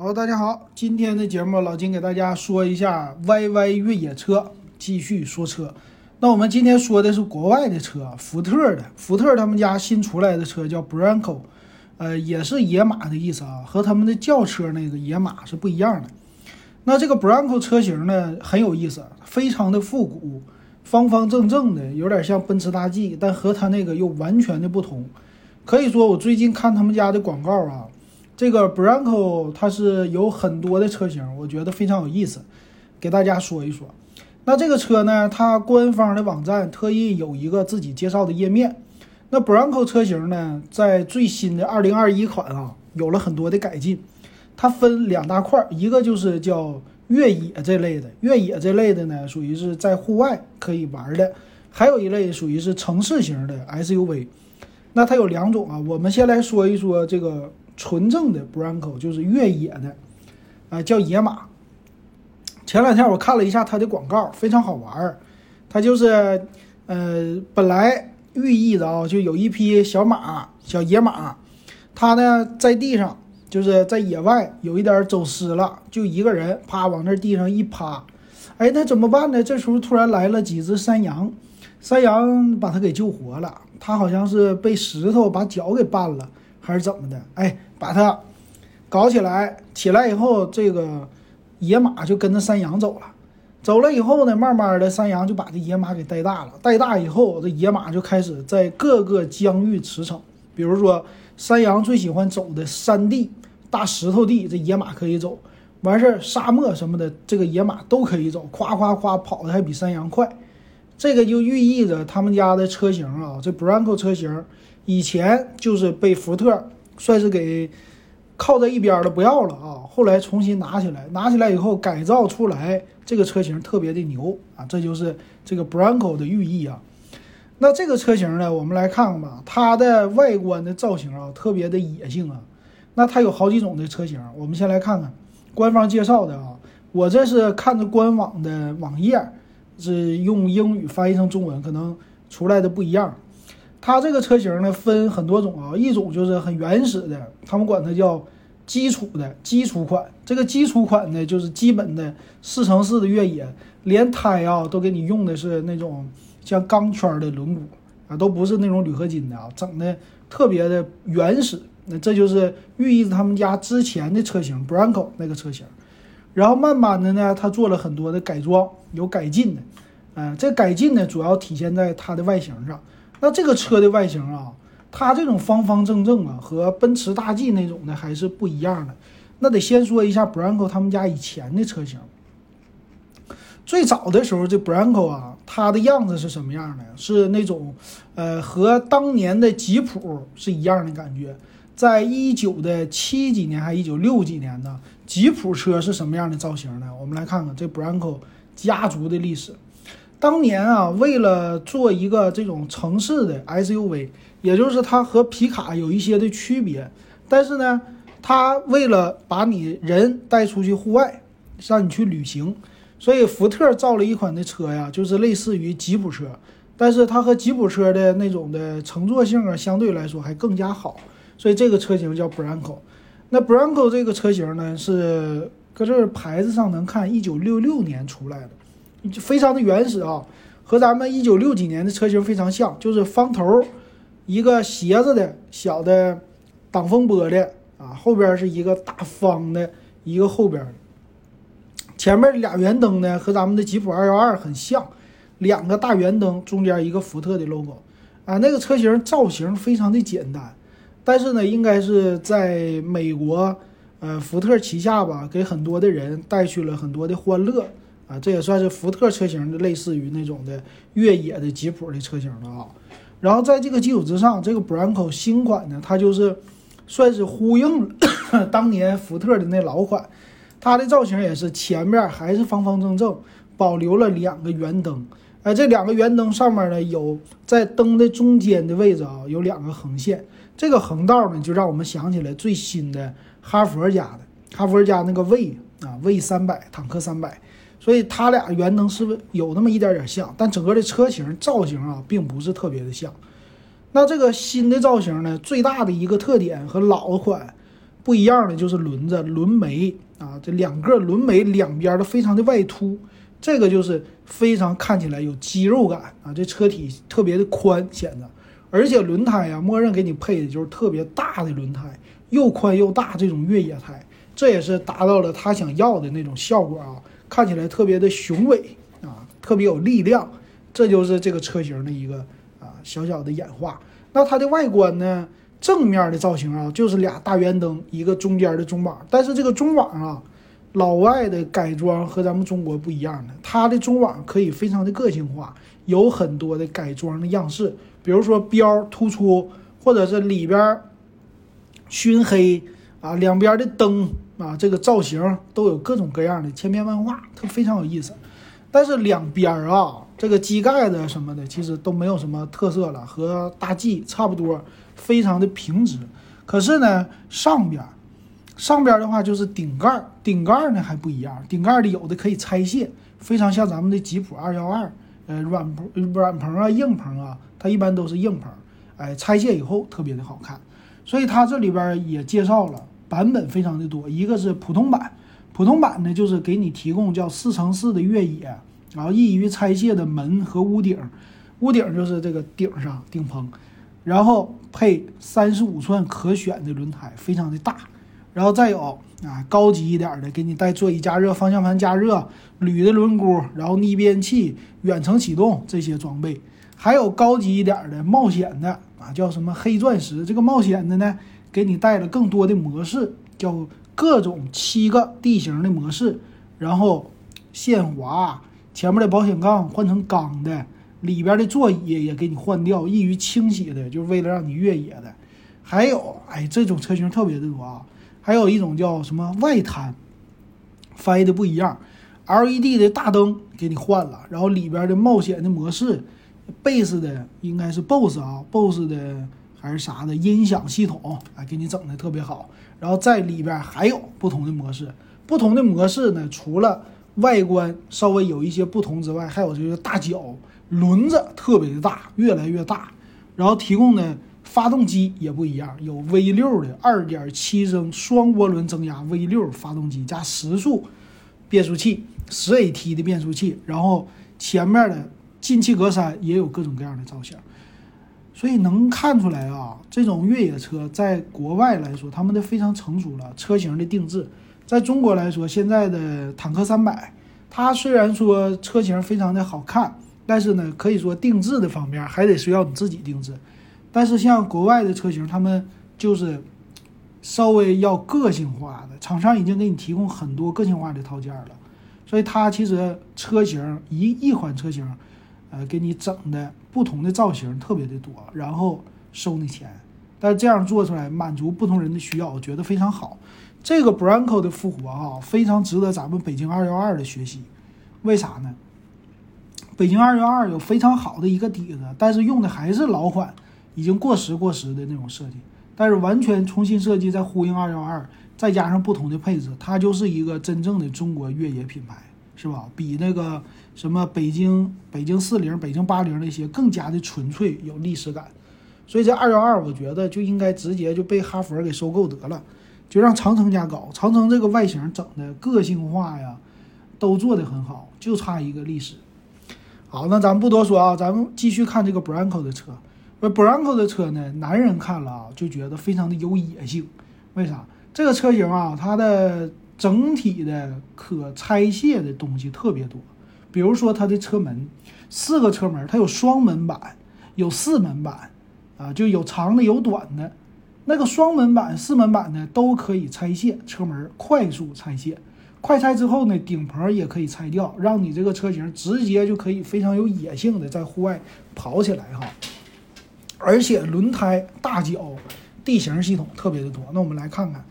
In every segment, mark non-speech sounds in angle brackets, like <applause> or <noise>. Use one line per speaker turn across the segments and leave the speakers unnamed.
好，大家好，今天的节目老金给大家说一下 YY 越野车，继续说车。那我们今天说的是国外的车，福特的，福特他们家新出来的车叫 Bronco，呃，也是野马的意思啊，和他们的轿车那个野马是不一样的。那这个 Bronco 车型呢很有意思，非常的复古，方方正正的，有点像奔驰大 G，但和它那个又完全的不同。可以说，我最近看他们家的广告啊。这个 Bronco 它是有很多的车型，我觉得非常有意思，给大家说一说。那这个车呢，它官方的网站特意有一个自己介绍的页面。那 Bronco 车型呢，在最新的2021款啊，有了很多的改进。它分两大块，一个就是叫越野这类的，越野这类的呢，属于是在户外可以玩的；还有一类属于是城市型的 SUV。那它有两种啊，我们先来说一说这个。纯正的 Bronco 就是越野的，啊，叫野马。前两天我看了一下它的广告，非常好玩儿。它就是，呃，本来寓意的啊，就有一匹小马，小野马，它呢在地上，就是在野外有一点走失了，就一个人啪往那地上一趴，哎，那怎么办呢？这时候突然来了几只山羊，山羊把它给救活了。它好像是被石头把脚给绊了。还是怎么的？哎，把它搞起来，起来以后，这个野马就跟着山羊走了。走了以后呢，慢慢的，山羊就把这野马给带大了。带大以后，这野马就开始在各个疆域驰骋。比如说，山羊最喜欢走的山地、大石头地，这野马可以走。完事儿，沙漠什么的，这个野马都可以走，夸夸夸跑的还比山羊快。这个就寓意着他们家的车型啊，这 Bronco 车型。以前就是被福特算是给靠在一边的，不要了啊。后来重新拿起来，拿起来以后改造出来，这个车型特别的牛啊，这就是这个 Bronco 的寓意啊。那这个车型呢，我们来看看吧，它的外观的造型啊，特别的野性啊。那它有好几种的车型，我们先来看看官方介绍的啊。我这是看着官网的网页，是用英语翻译成中文，可能出来的不一样。它这个车型呢分很多种啊，一种就是很原始的，他们管它叫基础的基础款。这个基础款呢，就是基本的四乘四的越野，连胎啊都给你用的是那种像钢圈的轮毂啊，都不是那种铝合金的啊，整的特别的原始。那这就是寓意他们家之前的车型 Bronco 那个车型。然后慢慢的呢，他做了很多的改装，有改进的。嗯，这改进呢，主要体现在它的外形上。那这个车的外形啊，它这种方方正正啊，和奔驰大 G 那种的还是不一样的。那得先说一下 Bronco 他们家以前的车型。最早的时候，这 Bronco 啊，它的样子是什么样的？是那种，呃，和当年的吉普是一样的感觉。在一九的七几年还一九六几年呢，吉普车是什么样的造型呢？我们来看看这 Bronco 家族的历史。当年啊，为了做一个这种城市的 SUV，也就是它和皮卡有一些的区别，但是呢，它为了把你人带出去户外，让你去旅行，所以福特造了一款的车呀，就是类似于吉普车，但是它和吉普车的那种的乘坐性啊，相对来说还更加好，所以这个车型叫 Bronco。那 Bronco 这个车型呢，是搁这牌子上能看，一九六六年出来的。就非常的原始啊，和咱们一九六几年的车型非常像，就是方头一个斜着的小的挡风玻璃啊，后边是一个大方的一个后边，前面俩圆灯呢和咱们的吉普二幺二很像，两个大圆灯中间一个福特的 logo 啊，那个车型造型非常的简单，但是呢，应该是在美国呃福特旗下吧，给很多的人带去了很多的欢乐。啊，这也算是福特车型的类似于那种的越野的吉普的车型了啊。然后在这个基础之上，这个 Bronco 新款呢，它就是算是呼应 <coughs> 当年福特的那老款。它的造型也是前面还是方方正正，保留了两个圆灯。哎，这两个圆灯上面呢，有在灯的中间的位置啊，有两个横线。这个横道呢，就让我们想起来最新的哈佛家的哈佛家那个 V 啊，V 三百坦克三百。所以它俩圆灯是不有那么一点点像？但整个的车型造型啊，并不是特别的像。那这个新的造型呢，最大的一个特点和老款不一样的就是轮子轮眉啊，这两个轮眉两边都非常的外凸，这个就是非常看起来有肌肉感啊。这车体特别的宽显得，而且轮胎呀，默认给你配的就是特别大的轮胎，又宽又大这种越野胎，这也是达到了他想要的那种效果啊，看起来特别的雄伟啊，特别有力量。这就是这个车型的一个啊小小的演化。那它的外观呢？正面的造型啊，就是俩大圆灯，一个中间的中网。但是这个中网啊，老外的改装和咱们中国不一样的，它的中网可以非常的个性化，有很多的改装的样式，比如说标突出，或者是里边熏黑啊，两边的灯啊，这个造型都有各种各样的千变万化，它非常有意思。但是两边啊。这个机盖子什么的，其实都没有什么特色了，和大 G 差不多，非常的平直。可是呢，上边，上边的话就是顶盖，顶盖呢还不一样，顶盖的有的可以拆卸，非常像咱们的吉普二幺二，呃，软棚、软棚啊、硬棚啊，它一般都是硬棚，哎，拆卸以后特别的好看。所以它这里边也介绍了版本非常的多，一个是普通版，普通版呢就是给你提供叫四乘四的越野。然后易于拆卸的门和屋顶，屋顶就是这个顶上顶棚，然后配三十五寸可选的轮胎，非常的大。然后再有啊高级一点的，给你带座椅加热、方向盘加热、铝的轮毂，然后逆变器、远程启动这些装备。还有高级一点的冒险的啊，叫什么黑钻石？这个冒险的呢，给你带了更多的模式，叫各种七个地形的模式，然后限滑。前面的保险杠换成钢的，里边的座椅也给你换掉，易于清洗的，就是为了让你越野的。还有，哎，这种车型特别的多啊。还有一种叫什么外滩，翻译的不一样，LED 的大灯给你换了，然后里边的冒险的模式，贝斯的应该是 BOSS 啊，BOSS 的还是啥的音响系统，哎，给你整的特别好。然后在里边还有不同的模式，不同的模式呢，除了外观稍微有一些不同之外，还有这个大脚轮子特别的大，越来越大。然后提供的发动机也不一样，有 V 六的二点七升双涡轮增压 V 六发动机加十速变速器，十 AT 的变速器。然后前面的进气格栅也有各种各样的造型，所以能看出来啊，这种越野车在国外来说，他们都非常成熟了，车型的定制。在中国来说，现在的坦克三百，它虽然说车型非常的好看，但是呢，可以说定制的方面还得需要你自己定制。但是像国外的车型，他们就是稍微要个性化的，厂商已经给你提供很多个性化的套件了，所以它其实车型一一款车型，呃，给你整的不同的造型特别的多，然后收你钱，但这样做出来满足不同人的需要，我觉得非常好。这个 Bronco 的复活啊，非常值得咱们北京二幺二的学习。为啥呢？北京二幺二有非常好的一个底子，但是用的还是老款，已经过时过时的那种设计。但是完全重新设计，再呼应二幺二，再加上不同的配置，它就是一个真正的中国越野品牌，是吧？比那个什么北京北京四零、北京八零那些更加的纯粹，有历史感。所以这二幺二，我觉得就应该直接就被哈佛给收购得了。就让长城家搞，长城这个外形整的个性化呀，都做得很好，就差一个历史。好，那咱们不多说啊，咱们继续看这个 Bronco 的车。那，Bronco 的车呢，男人看了啊，就觉得非常的有野性。为啥？这个车型啊，它的整体的可拆卸的东西特别多。比如说它的车门，四个车门，它有双门板，有四门板，啊，就有长的有短的。那个双门板、四门板的都可以拆卸车门，快速拆卸。快拆之后呢，顶棚也可以拆掉，让你这个车型直接就可以非常有野性的在户外跑起来哈。而且轮胎大脚，地形系统特别的多。那我们来看看，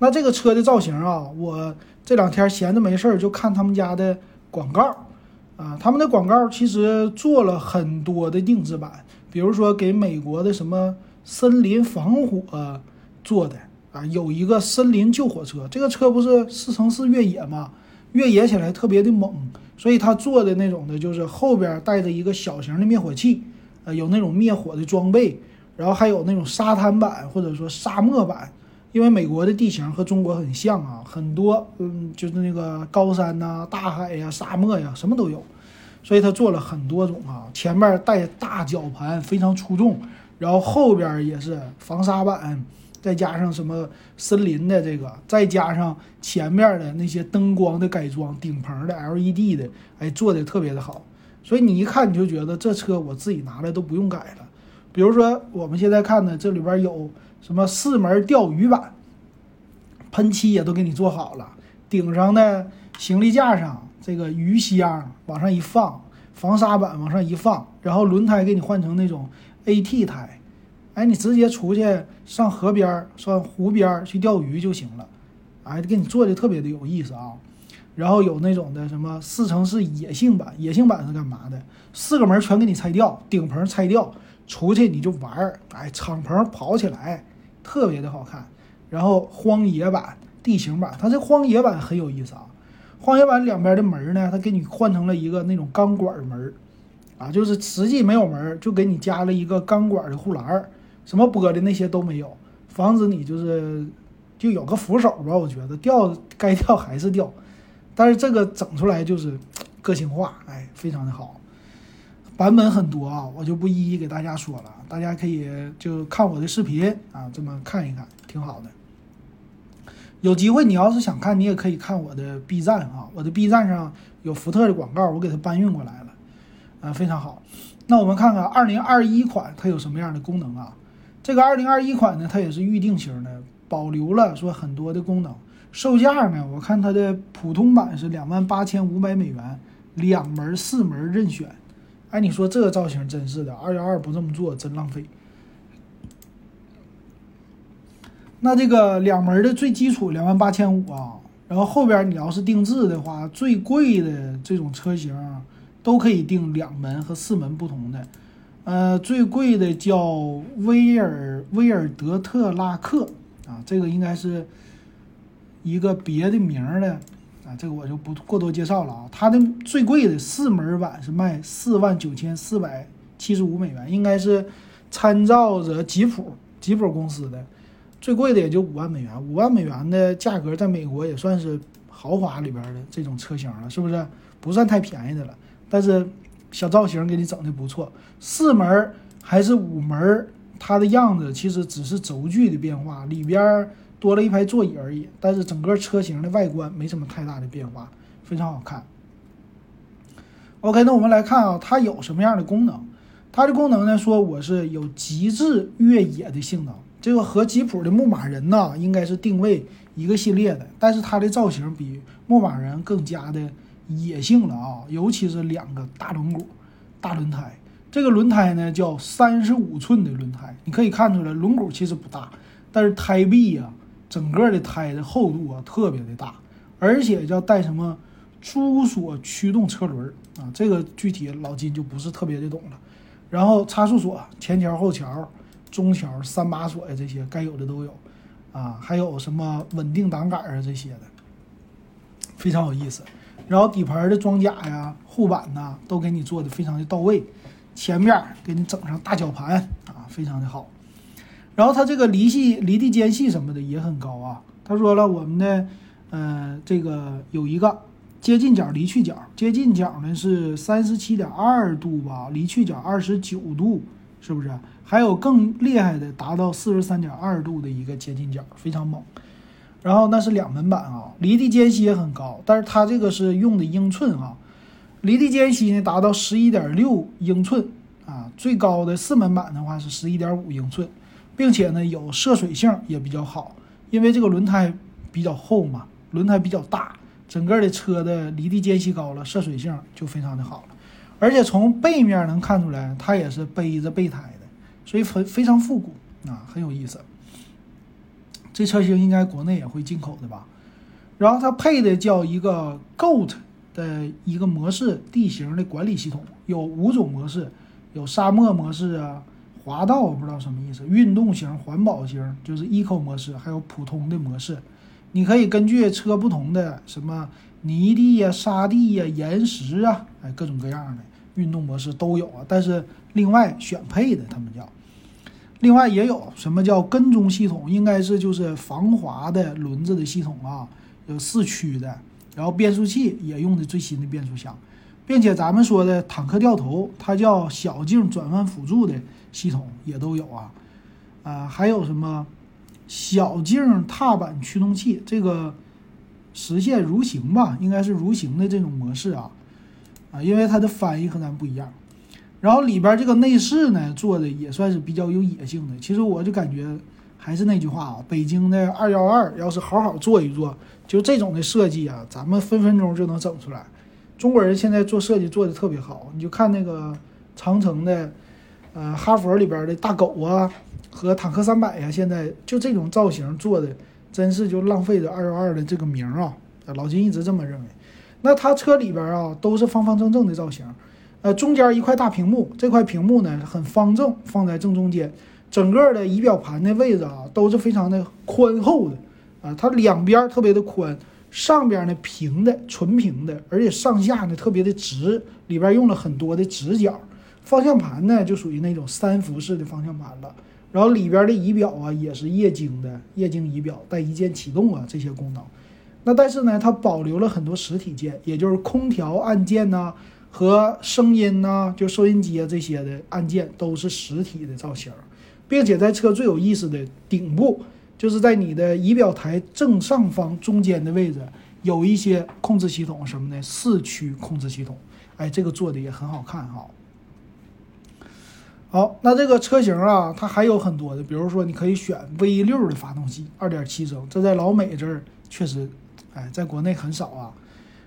那这个车的造型啊，我这两天闲着没事儿就看他们家的广告啊，他们的广告其实做了很多的定制版，比如说给美国的什么。森林防火做的啊，有一个森林救火车，这个车不是四乘四越野嘛？越野起来特别的猛，所以他做的那种的就是后边带着一个小型的灭火器，呃，有那种灭火的装备，然后还有那种沙滩版或者说沙漠版，因为美国的地形和中国很像啊，很多嗯，就是那个高山呐、大海呀、沙漠呀，什么都有，所以它做了很多种啊。前面带大绞盘，非常出众，然后后边也是防沙板，再加上什么森林的这个，再加上前面的那些灯光的改装，顶棚的 LED 的，哎，做的特别的好。所以你一看你就觉得这车我自己拿来都不用改了。比如说我们现在看的这里边有。什么四门钓鱼板，喷漆也都给你做好了。顶上的行李架上，这个鱼箱往上一放，防沙板往上一放，然后轮胎给你换成那种 AT 胎，哎，你直接出去上河边、上湖边去钓鱼就行了。哎，给你做的特别的有意思啊。然后有那种的什么四乘四野性版，野性版是干嘛的？四个门全给你拆掉，顶棚拆掉，出去你就玩儿，哎，敞篷跑起来。特别的好看，然后荒野版、地形版，它这荒野版很有意思啊。荒野版两边的门呢，它给你换成了一个那种钢管门，啊，就是实际没有门，就给你加了一个钢管的护栏，什么玻璃那些都没有，防止你就是就有个扶手吧。我觉得掉该掉还是掉，但是这个整出来就是个性化，哎，非常的好。版本很多啊，我就不一一给大家说了，大家可以就看我的视频啊，这么看一看，挺好的。有机会你要是想看，你也可以看我的 B 站啊，我的 B 站上有福特的广告，我给它搬运过来了，啊，非常好。那我们看看2021款它有什么样的功能啊？这个2021款呢，它也是预定型的，保留了说很多的功能。售价呢，我看它的普通版是两万八千五百美元，两门四门任选。哎，你说这个造型真是的，二幺二不这么做真浪费。那这个两门的最基础两万八千五啊，然后后边你要是定制的话，最贵的这种车型都可以定两门和四门不同的。呃，最贵的叫威尔威尔德特拉克啊，这个应该是一个别的名儿的。这个我就不过多介绍了啊，它的最贵的四门版是卖四万九千四百七十五美元，应该是参照着吉普吉普公司的，最贵的也就五万美元，五万美元的价格在美国也算是豪华里边的这种车型了，是不是？不算太便宜的了，但是小造型给你整的不错，四门还是五门，它的样子其实只是轴距的变化，里边。多了一排座椅而已，但是整个车型的外观没什么太大的变化，非常好看。OK，那我们来看啊，它有什么样的功能？它的功能呢，说我是有极致越野的性能，这个和吉普的牧马人呢应该是定位一个系列的，但是它的造型比牧马人更加的野性了啊，尤其是两个大轮毂、大轮胎，这个轮胎呢叫三十五寸的轮胎，你可以看出来轮毂其实不大，但是胎壁呀。整个的胎的厚度啊特别的大，而且叫带什么珠锁驱动车轮啊，这个具体老金就不是特别的懂了。然后差速锁、前桥、后桥、中桥、三把锁呀，这些该有的都有啊，还有什么稳定挡杆啊这些的，非常有意思。然后底盘的装甲呀、护板呐，都给你做的非常的到位，前面给你整上大绞盘啊，非常的好。然后它这个离系、离地间隙什么的也很高啊。他说了，我们的，呃，这个有一个接近角、离去角。接近角呢是三十七点二度吧，离去角二十九度，是不是？还有更厉害的，达到四十三点二度的一个接近角，非常猛。然后那是两门版啊，离地间隙也很高，但是它这个是用的英寸啊，离地间隙呢达到十一点六英寸啊，最高的四门版的话是十一点五英寸。并且呢，有涉水性也比较好，因为这个轮胎比较厚嘛，轮胎比较大，整个的车的离地间隙高了，涉水性就非常的好了。而且从背面能看出来，它也是背着备胎的，所以非非常复古啊，很有意思。这车型应该国内也会进口的吧？然后它配的叫一个 GOAT 的一个模式地形的管理系统，有五种模式，有沙漠模式啊。滑道我不知道什么意思，运动型、环保型就是 Eco 模式，还有普通的模式，你可以根据车不同的什么泥地呀、沙地呀、岩石啊，哎，各种各样的运动模式都有啊。但是另外选配的他们叫另外也有什么叫跟踪系统，应该是就是防滑的轮子的系统啊，有四驱的，然后变速器也用的最新的变速箱，并且咱们说的坦克掉头，它叫小径转弯辅助的系统也都有啊，啊，还有什么小径踏板驱动器，这个实现蠕行吧，应该是蠕行的这种模式啊，啊，因为它的翻译和咱不一样。然后里边这个内饰呢，做的也算是比较有野性的。其实我就感觉还是那句话啊，北京的二幺二要是好好做一做，就这种的设计啊，咱们分分钟就能整出来。中国人现在做设计做的特别好，你就看那个长城的，呃，哈佛里边的大狗啊，和坦克三百呀，现在就这种造型做的，真是就浪费了二幺二的这个名啊。老金一直这么认为。那它车里边啊，都是方方正正的造型。呃，中间一块大屏幕，这块屏幕呢很方正，放在正中间。整个的仪表盘的位置啊，都是非常的宽厚的啊，它两边特别的宽，上边呢平的，纯平的，而且上下呢特别的直，里边用了很多的直角。方向盘呢就属于那种三辐式的方向盘了，然后里边的仪表啊也是液晶的，液晶仪表带一键启动啊这些功能。那但是呢，它保留了很多实体键，也就是空调按键呐。和声音呐，就收音机啊这些的按键都是实体的造型，并且在车最有意思的顶部，就是在你的仪表台正上方中间的位置，有一些控制系统什么的四驱控制系统，哎，这个做的也很好看哈。好，那这个车型啊，它还有很多的，比如说你可以选 V 六的发动机，二点七升，这在老美这儿确实，哎，在国内很少啊。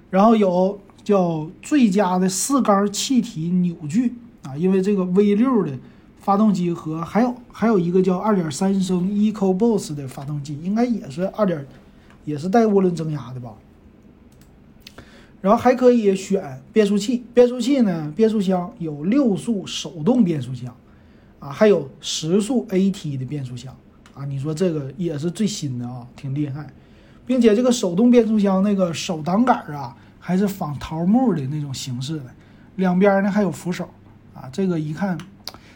然后有。叫最佳的四缸气体扭矩啊，因为这个 V 六的发动机和还有还有一个叫二点三升 EcoBoost 的发动机，应该也是二点，也是带涡轮增压的吧。然后还可以选变速器，变速器呢，变速箱有六速手动变速箱啊，还有十速 AT 的变速箱啊，你说这个也是最新的啊，挺厉害，并且这个手动变速箱那个手挡杆啊。还是仿桃木的那种形式的，两边呢还有扶手，啊，这个一看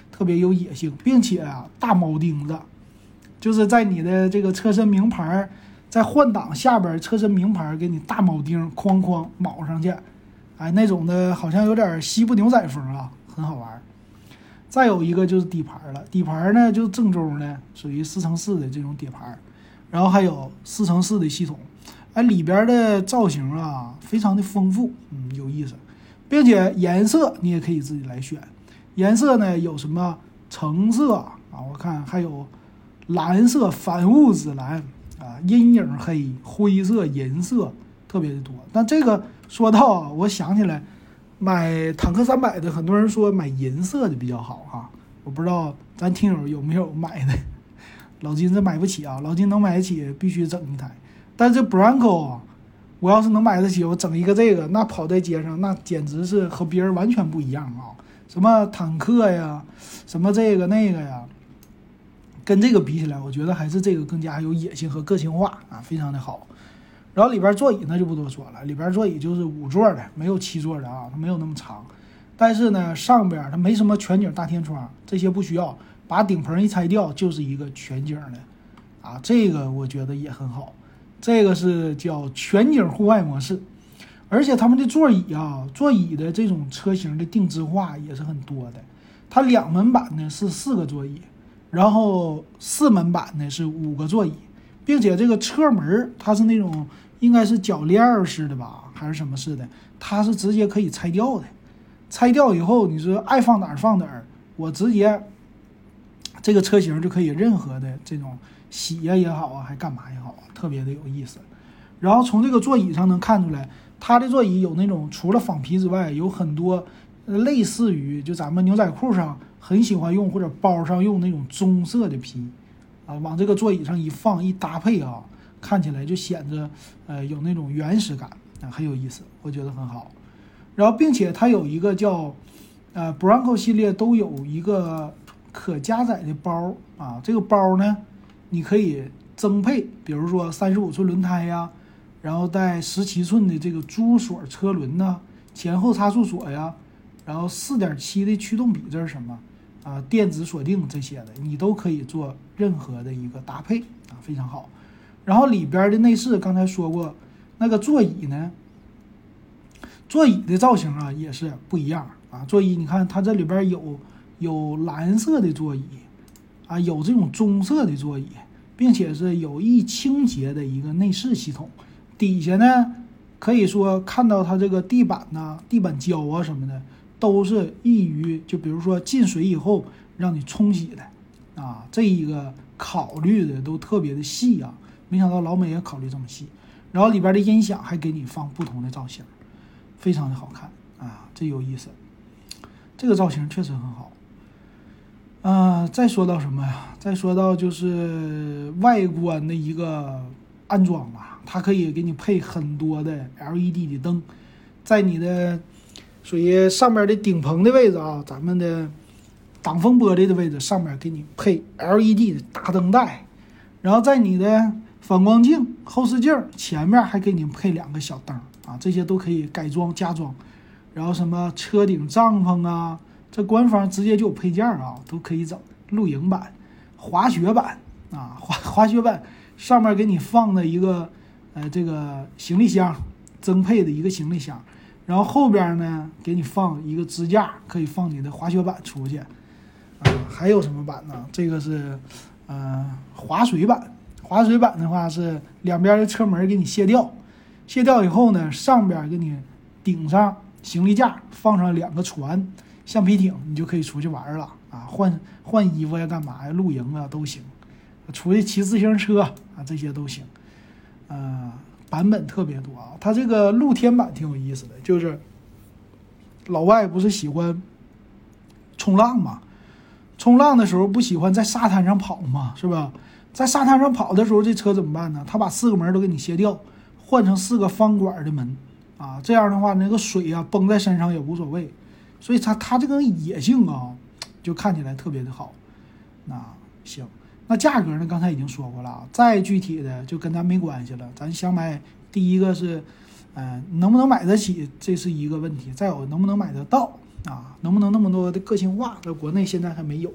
特别有野性，并且啊大铆钉子，就是在你的这个车身名牌儿在换挡下边车身名牌给你大铆钉哐哐铆上去，哎，那种的好像有点西部牛仔风啊，很好玩。再有一个就是底盘了，底盘呢就正宗的，属于四乘四的这种底盘，然后还有四乘四的系统。哎，里边的造型啊，非常的丰富，嗯，有意思，并且颜色你也可以自己来选。颜色呢有什么橙色啊？我看还有蓝色、反物质蓝啊、阴影黑、灰色、银色，特别的多。但这个说到，我想起来买坦克三百的，很多人说买银色的比较好哈。我不知道咱听友有没有买的，老金这买不起啊，老金能买得起，必须整一台。但这 Bronco，我要是能买得起，我整一个这个，那跑在街上，那简直是和别人完全不一样啊！什么坦克呀，什么这个那个呀，跟这个比起来，我觉得还是这个更加有野性和个性化啊，非常的好。然后里边座椅那就不多说了，里边座椅就是五座的，没有七座的啊，它没有那么长。但是呢，上边它没什么全景大天窗，这些不需要，把顶棚一拆掉就是一个全景的啊，这个我觉得也很好。这个是叫全景户外模式，而且他们的座椅啊，座椅的这种车型的定制化也是很多的。它两门版呢是四个座椅，然后四门版呢是五个座椅，并且这个车门它是那种应该是铰链式的吧，还是什么式的？它是直接可以拆掉的。拆掉以后，你说爱放哪儿放哪儿，我直接这个车型就可以任何的这种。洗呀也好啊，还干嘛也好，特别的有意思。然后从这个座椅上能看出来，它的座椅有那种除了仿皮之外，有很多类似于就咱们牛仔裤上很喜欢用或者包上用那种棕色的皮啊，往这个座椅上一放一搭配啊，看起来就显得呃有那种原始感啊，很有意思，我觉得很好。然后并且它有一个叫呃 Bronco 系列都有一个可加载的包啊，这个包呢。你可以增配，比如说三十五寸轮胎呀，然后带十七寸的这个珠锁车轮呐，前后差速锁呀，然后四点七的驱动比，这是什么啊电子锁定这些的，你都可以做任何的一个搭配啊，非常好。然后里边的内饰刚才说过，那个座椅呢，座椅的造型啊也是不一样啊。座椅你看它这里边有有蓝色的座椅啊，有这种棕色的座椅，并且是有易清洁的一个内饰系统。底下呢，可以说看到它这个地板呐、地板胶啊什么的，都是易于就比如说进水以后让你冲洗的啊，这一个考虑的都特别的细啊。没想到老美也考虑这么细，然后里边的音响还给你放不同的造型，非常的好看啊，这有意思。这个造型确实很好。啊，再说到什么呀？再说到就是外观的一个安装吧，它可以给你配很多的 LED 的灯，在你的属于上面的顶棚的位置啊，咱们的挡风玻璃的位置上面给你配 LED 的大灯带，然后在你的反光镜、后视镜前面还给你配两个小灯啊，这些都可以改装加装。然后什么车顶帐篷啊，这官方直接就有配件啊，都可以整。露营版、滑雪版啊，滑滑雪版上面给你放的一个呃这个行李箱，增配的一个行李箱。然后后边呢给你放一个支架，可以放你的滑雪板出去。啊，还有什么板呢？这个是呃滑水板。滑水板的话是两边的车门给你卸掉，卸掉以后呢，上边给你顶上行李架，放上两个船、橡皮艇，你就可以出去玩了啊！换换衣服呀，干嘛呀？露营啊都行，出去骑自行车啊这些都行。呃，版本特别多啊，它这个露天版挺有意思的，就是老外不是喜欢冲浪嘛？冲浪的时候不喜欢在沙滩上跑嘛，是吧？在沙滩上跑的时候，这车怎么办呢？他把四个门都给你卸掉，换成四个方管的门，啊，这样的话那个水啊崩在身上也无所谓，所以它它这个野性啊，就看起来特别的好。那行，那价格呢？刚才已经说过了，再具体的就跟咱没关系了。咱想买，第一个是，嗯，能不能买得起，这是一个问题；再有能不能买得到啊？能不能那么多的个性化，在国内现在还没有。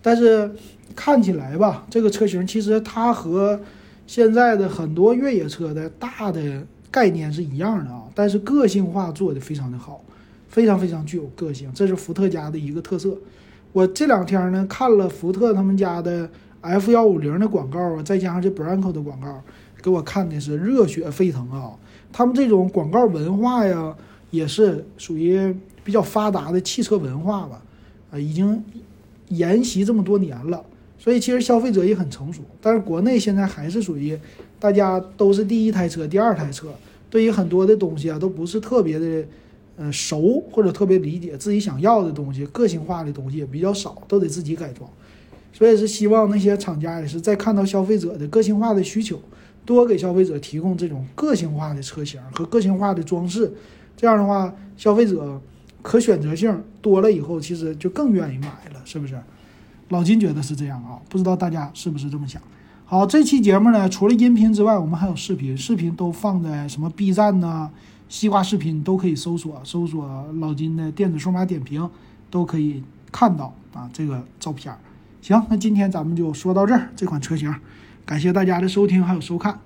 但是看起来吧，这个车型其实它和现在的很多越野车的大的概念是一样的啊，但是个性化做的非常的好，非常非常具有个性，这是福特家的一个特色。我这两天呢看了福特他们家的 F 幺五零的广告啊，再加上这 Bronco 的广告，给我看的是热血沸腾啊！他们这种广告文化呀，也是属于比较发达的汽车文化吧，啊，已经。沿袭这么多年了，所以其实消费者也很成熟。但是国内现在还是属于大家都是第一台车、第二台车，对于很多的东西啊都不是特别的，呃熟或者特别理解自己想要的东西，个性化的东西也比较少，都得自己改装。所以是希望那些厂家也是在看到消费者的个性化的需求，多给消费者提供这种个性化的车型和个性化的装饰，这样的话消费者。可选择性多了以后，其实就更愿意买了，是不是？老金觉得是这样啊，不知道大家是不是这么想？好，这期节目呢，除了音频之外，我们还有视频，视频都放在什么 B 站呐、西瓜视频都可以搜索，搜索老金的电子数码点评，都可以看到啊这个照片。行，那今天咱们就说到这儿，这款车型，感谢大家的收听还有收看。